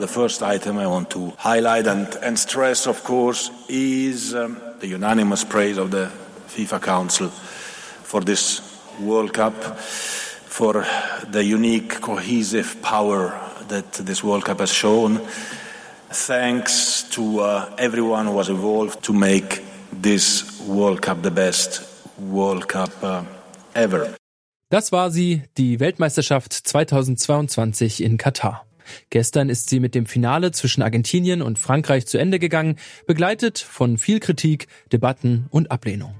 The first item I want to highlight and, and stress, of course, is um, the unanimous praise of the FIFA Council for this World Cup, for the unique cohesive power that this World Cup has shown. Thanks to uh, everyone who was involved to make this World Cup the best World Cup uh, ever. Das war sie, die Weltmeisterschaft 2022 in Katar. Gestern ist sie mit dem Finale zwischen Argentinien und Frankreich zu Ende gegangen, begleitet von viel Kritik, Debatten und Ablehnung.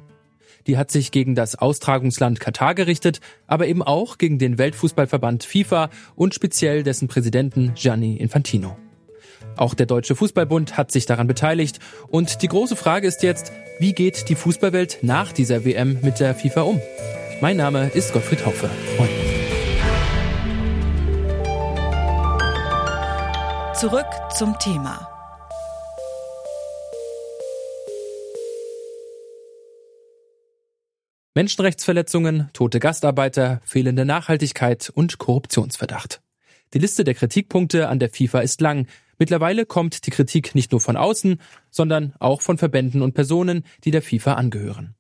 Die hat sich gegen das Austragungsland Katar gerichtet, aber eben auch gegen den Weltfußballverband FIFA und speziell dessen Präsidenten Gianni Infantino. Auch der Deutsche Fußballbund hat sich daran beteiligt und die große Frage ist jetzt, wie geht die Fußballwelt nach dieser WM mit der FIFA um? Mein Name ist Gottfried Haufe. Moin. Zurück zum Thema. Menschenrechtsverletzungen, tote Gastarbeiter, fehlende Nachhaltigkeit und Korruptionsverdacht. Die Liste der Kritikpunkte an der FIFA ist lang. Mittlerweile kommt die Kritik nicht nur von außen, sondern auch von Verbänden und Personen, die der FIFA angehören.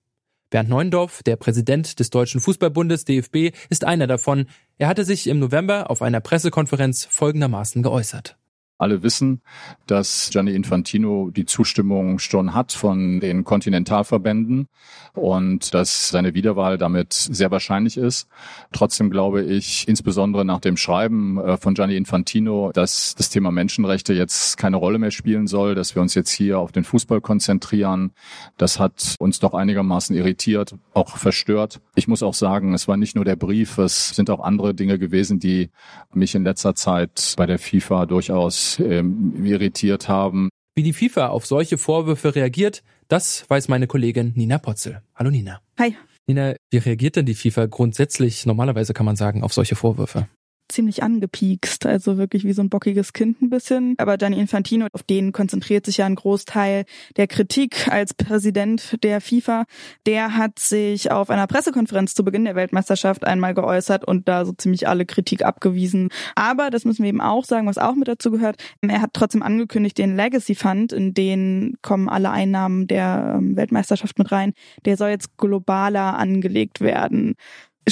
Bernd Neuendorf, der Präsident des Deutschen Fußballbundes DFB, ist einer davon. Er hatte sich im November auf einer Pressekonferenz folgendermaßen geäußert. Alle wissen, dass Gianni Infantino die Zustimmung schon hat von den Kontinentalverbänden und dass seine Wiederwahl damit sehr wahrscheinlich ist. Trotzdem glaube ich, insbesondere nach dem Schreiben äh, von Gianni Infantino, dass das Thema Menschenrechte jetzt keine Rolle mehr spielen soll, dass wir uns jetzt hier auf den Fußball konzentrieren. Das hat uns doch einigermaßen irritiert, auch verstört. Ich muss auch sagen, es war nicht nur der Brief, es sind auch andere Dinge gewesen, die mich in letzter Zeit bei der FIFA durchaus ähm, irritiert haben. Wie die FIFA auf solche Vorwürfe reagiert, das weiß meine Kollegin Nina Potzel. Hallo Nina. Hi. Nina, wie reagiert denn die FIFA grundsätzlich, normalerweise kann man sagen, auf solche Vorwürfe? Ziemlich angepiekst, also wirklich wie so ein bockiges Kind ein bisschen. Aber Gianni Infantino, auf den konzentriert sich ja ein Großteil der Kritik als Präsident der FIFA. Der hat sich auf einer Pressekonferenz zu Beginn der Weltmeisterschaft einmal geäußert und da so ziemlich alle Kritik abgewiesen. Aber, das müssen wir eben auch sagen, was auch mit dazu gehört, er hat trotzdem angekündigt, den Legacy Fund, in den kommen alle Einnahmen der ähm, Weltmeisterschaft mit rein, der soll jetzt globaler angelegt werden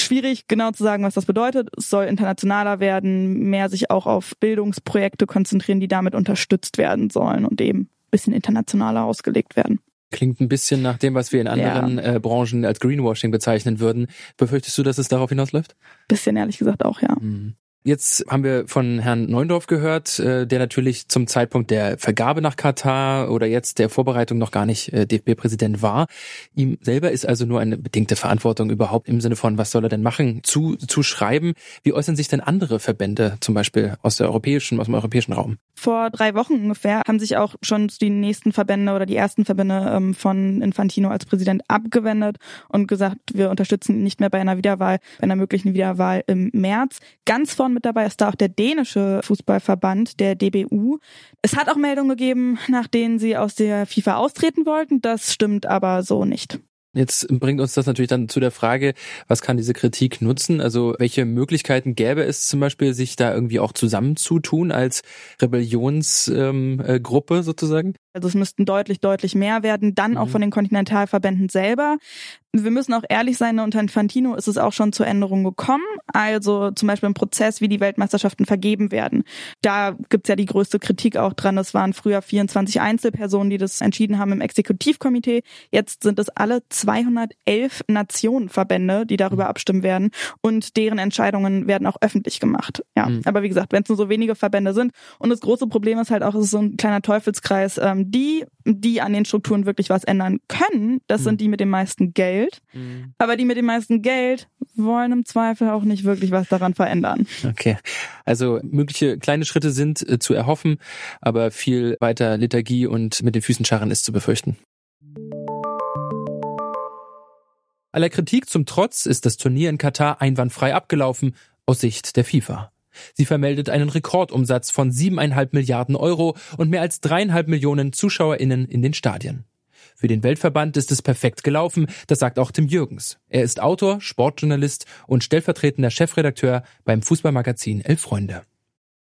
schwierig genau zu sagen, was das bedeutet. Es soll internationaler werden, mehr sich auch auf Bildungsprojekte konzentrieren, die damit unterstützt werden sollen und eben ein bisschen internationaler ausgelegt werden. Klingt ein bisschen nach dem, was wir in anderen ja. äh, Branchen als Greenwashing bezeichnen würden. Befürchtest du, dass es darauf hinausläuft? Bisschen ehrlich gesagt auch, ja. Mhm. Jetzt haben wir von Herrn Neundorf gehört, äh, der natürlich zum Zeitpunkt der Vergabe nach Katar oder jetzt der Vorbereitung noch gar nicht äh, DFB-Präsident war. Ihm selber ist also nur eine bedingte Verantwortung überhaupt im Sinne von, was soll er denn machen, zu, zu schreiben. Wie äußern sich denn andere Verbände, zum Beispiel aus der europäischen, aus dem europäischen Raum? Vor drei Wochen ungefähr haben sich auch schon die nächsten Verbände oder die ersten Verbände ähm, von Infantino als Präsident abgewendet und gesagt, wir unterstützen ihn nicht mehr bei einer Wiederwahl, bei einer möglichen Wiederwahl im März. Ganz vorn mit dabei ist da auch der dänische Fußballverband, der DBU. Es hat auch Meldungen gegeben, nach denen sie aus der FIFA austreten wollten. Das stimmt aber so nicht. Jetzt bringt uns das natürlich dann zu der Frage, was kann diese Kritik nutzen? Also welche Möglichkeiten gäbe es zum Beispiel, sich da irgendwie auch zusammenzutun als Rebellionsgruppe ähm, äh, sozusagen? Also es müssten deutlich, deutlich mehr werden, dann mhm. auch von den Kontinentalverbänden selber. Wir müssen auch ehrlich sein, unter Infantino ist es auch schon zur Änderung gekommen. Also zum Beispiel im Prozess, wie die Weltmeisterschaften vergeben werden. Da gibt's ja die größte Kritik auch dran. Es waren früher 24 Einzelpersonen, die das entschieden haben im Exekutivkomitee. Jetzt sind es alle 211 Nationenverbände, die darüber mhm. abstimmen werden. Und deren Entscheidungen werden auch öffentlich gemacht. Ja, mhm. aber wie gesagt, wenn es nur so wenige Verbände sind. Und das große Problem ist halt auch, es ist so ein kleiner Teufelskreis. Ähm, die, die an den Strukturen wirklich was ändern können, das mhm. sind die mit dem meisten Geld. Mhm. Aber die mit dem meisten Geld wollen im Zweifel auch nicht wirklich was daran verändern. Okay. Also mögliche kleine Schritte sind äh, zu erhoffen, aber viel weiter Liturgie und mit den Füßen scharren ist zu befürchten. Aller Kritik zum Trotz ist das Turnier in Katar einwandfrei abgelaufen, aus Sicht der FIFA. Sie vermeldet einen Rekordumsatz von siebeneinhalb Milliarden Euro und mehr als dreieinhalb Millionen ZuschauerInnen in den Stadien. Für den Weltverband ist es perfekt gelaufen, das sagt auch Tim Jürgens. Er ist Autor, Sportjournalist und stellvertretender Chefredakteur beim Fußballmagazin Elf Freunde.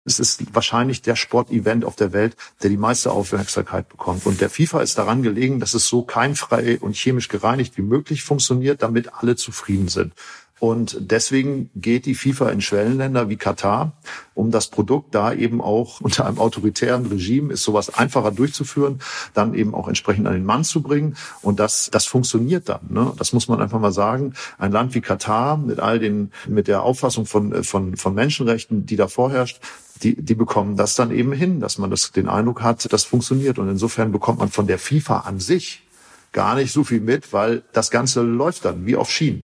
Es ist wahrscheinlich der Sportevent auf der Welt, der die meiste Aufmerksamkeit bekommt. Und der FIFA ist daran gelegen, dass es so keimfrei und chemisch gereinigt wie möglich funktioniert, damit alle zufrieden sind. Und deswegen geht die FIFA in Schwellenländer wie Katar, um das Produkt da eben auch unter einem autoritären Regime ist sowas einfacher durchzuführen, dann eben auch entsprechend an den Mann zu bringen. Und das, das funktioniert dann. Ne? Das muss man einfach mal sagen. Ein Land wie Katar mit all den, mit der Auffassung von, von, von Menschenrechten, die da vorherrscht, die, die bekommen das dann eben hin, dass man das, den Eindruck hat, das funktioniert. Und insofern bekommt man von der FIFA an sich gar nicht so viel mit, weil das Ganze läuft dann wie auf Schienen.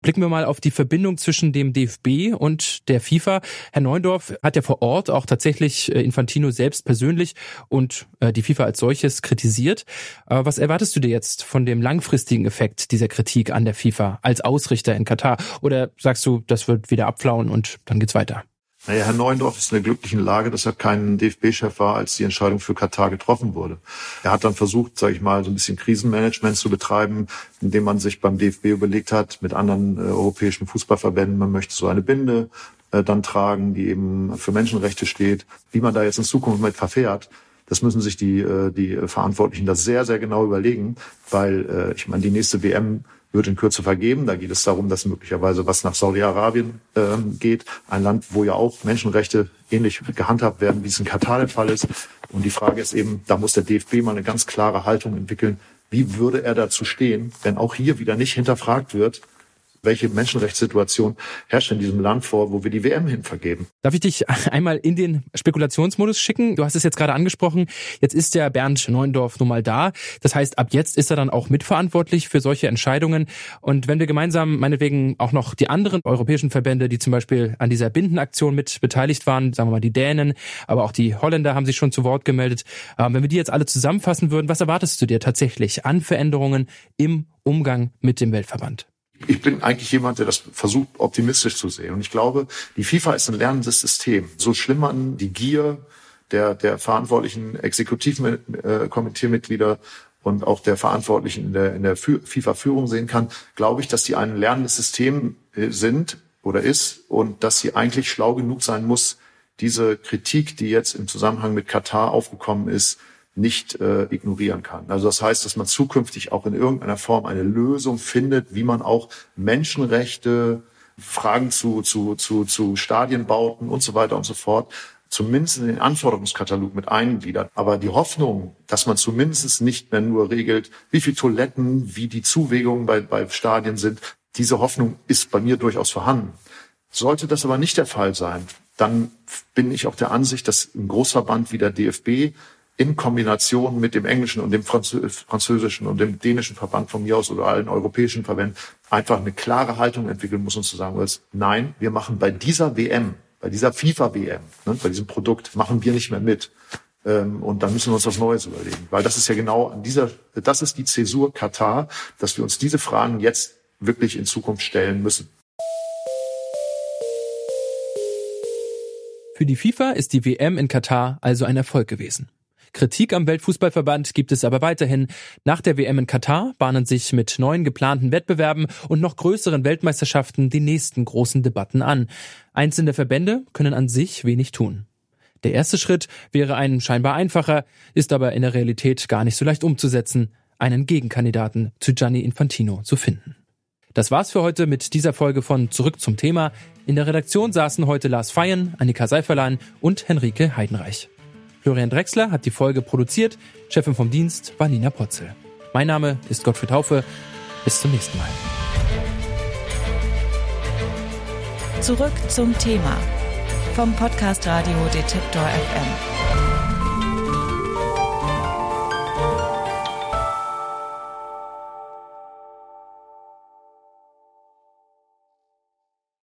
Blicken wir mal auf die Verbindung zwischen dem DFB und der FIFA. Herr Neundorf hat ja vor Ort auch tatsächlich äh, Infantino selbst persönlich und äh, die FIFA als solches kritisiert. Was erwartest du dir jetzt von dem langfristigen Effekt dieser Kritik an der FIFA als Ausrichter in Katar? Oder sagst du, das wird wieder abflauen und dann geht's weiter? Naja, Herr Neuendorf ist in der glücklichen Lage, dass er kein DFB-Chef war, als die Entscheidung für Katar getroffen wurde. Er hat dann versucht, sage ich mal, so ein bisschen Krisenmanagement zu betreiben, indem man sich beim DFB überlegt hat, mit anderen äh, europäischen Fußballverbänden, man möchte so eine Binde äh, dann tragen, die eben für Menschenrechte steht. Wie man da jetzt in Zukunft mit verfährt, das müssen sich die, äh, die Verantwortlichen da sehr, sehr genau überlegen, weil äh, ich meine, die nächste WM wird in Kürze vergeben. Da geht es darum, dass möglicherweise was nach Saudi-Arabien ähm, geht, ein Land, wo ja auch Menschenrechte ähnlich gehandhabt werden, wie es in Katar der Fall ist. Und die Frage ist eben, da muss der DFB mal eine ganz klare Haltung entwickeln. Wie würde er dazu stehen, wenn auch hier wieder nicht hinterfragt wird, welche Menschenrechtssituation herrscht in diesem Land vor, wo wir die WM hin vergeben. Darf ich dich einmal in den Spekulationsmodus schicken? Du hast es jetzt gerade angesprochen. Jetzt ist der Bernd Neuendorf nun mal da. Das heißt, ab jetzt ist er dann auch mitverantwortlich für solche Entscheidungen. Und wenn wir gemeinsam meinetwegen auch noch die anderen europäischen Verbände, die zum Beispiel an dieser Bindenaktion mit beteiligt waren, sagen wir mal die Dänen, aber auch die Holländer haben sich schon zu Wort gemeldet. Ähm, wenn wir die jetzt alle zusammenfassen würden, was erwartest du dir tatsächlich an Veränderungen im Umgang mit dem Weltverband? Ich bin eigentlich jemand, der das versucht, optimistisch zu sehen. Und ich glaube, die FIFA ist ein lernendes System. So schlimm man die Gier der, der verantwortlichen Exekutivkomiteemitglieder und auch der Verantwortlichen in der, in der FIFA-Führung sehen kann, glaube ich, dass die ein lernendes System äh, sind oder ist und dass sie eigentlich schlau genug sein muss, diese Kritik, die jetzt im Zusammenhang mit Katar aufgekommen ist, nicht äh, ignorieren kann. Also das heißt, dass man zukünftig auch in irgendeiner Form eine Lösung findet, wie man auch Menschenrechte, Fragen zu, zu, zu, zu Stadienbauten und so weiter und so fort zumindest in den Anforderungskatalog mit eingliedert. Aber die Hoffnung, dass man zumindest nicht mehr nur regelt, wie viel Toiletten, wie die Zuwägungen bei, bei Stadien sind, diese Hoffnung ist bei mir durchaus vorhanden. Sollte das aber nicht der Fall sein, dann bin ich auch der Ansicht, dass ein Großverband wie der DFB in Kombination mit dem englischen und dem französischen und dem dänischen Verband von mir aus oder allen europäischen Verbänden einfach eine klare Haltung entwickeln muss und zu sagen muss, nein, wir machen bei dieser WM, bei dieser FIFA-WM, ne, bei diesem Produkt machen wir nicht mehr mit. Ähm, und dann müssen wir uns was Neues überlegen. Weil das ist ja genau an dieser, das ist die Zäsur Katar, dass wir uns diese Fragen jetzt wirklich in Zukunft stellen müssen. Für die FIFA ist die WM in Katar also ein Erfolg gewesen. Kritik am Weltfußballverband gibt es aber weiterhin. Nach der WM in Katar bahnen sich mit neuen geplanten Wettbewerben und noch größeren Weltmeisterschaften die nächsten großen Debatten an. Einzelne Verbände können an sich wenig tun. Der erste Schritt wäre ein scheinbar einfacher, ist aber in der Realität gar nicht so leicht umzusetzen, einen Gegenkandidaten zu Gianni Infantino zu finden. Das war's für heute mit dieser Folge von Zurück zum Thema. In der Redaktion saßen heute Lars Feyen, Annika Seiferlein und Henrike Heidenreich. Florian Drexler hat die Folge produziert. Chefin vom Dienst war Nina Potzel. Mein Name ist Gottfried Haufe. Bis zum nächsten Mal. Zurück zum Thema vom Podcast Radio Detektor FM.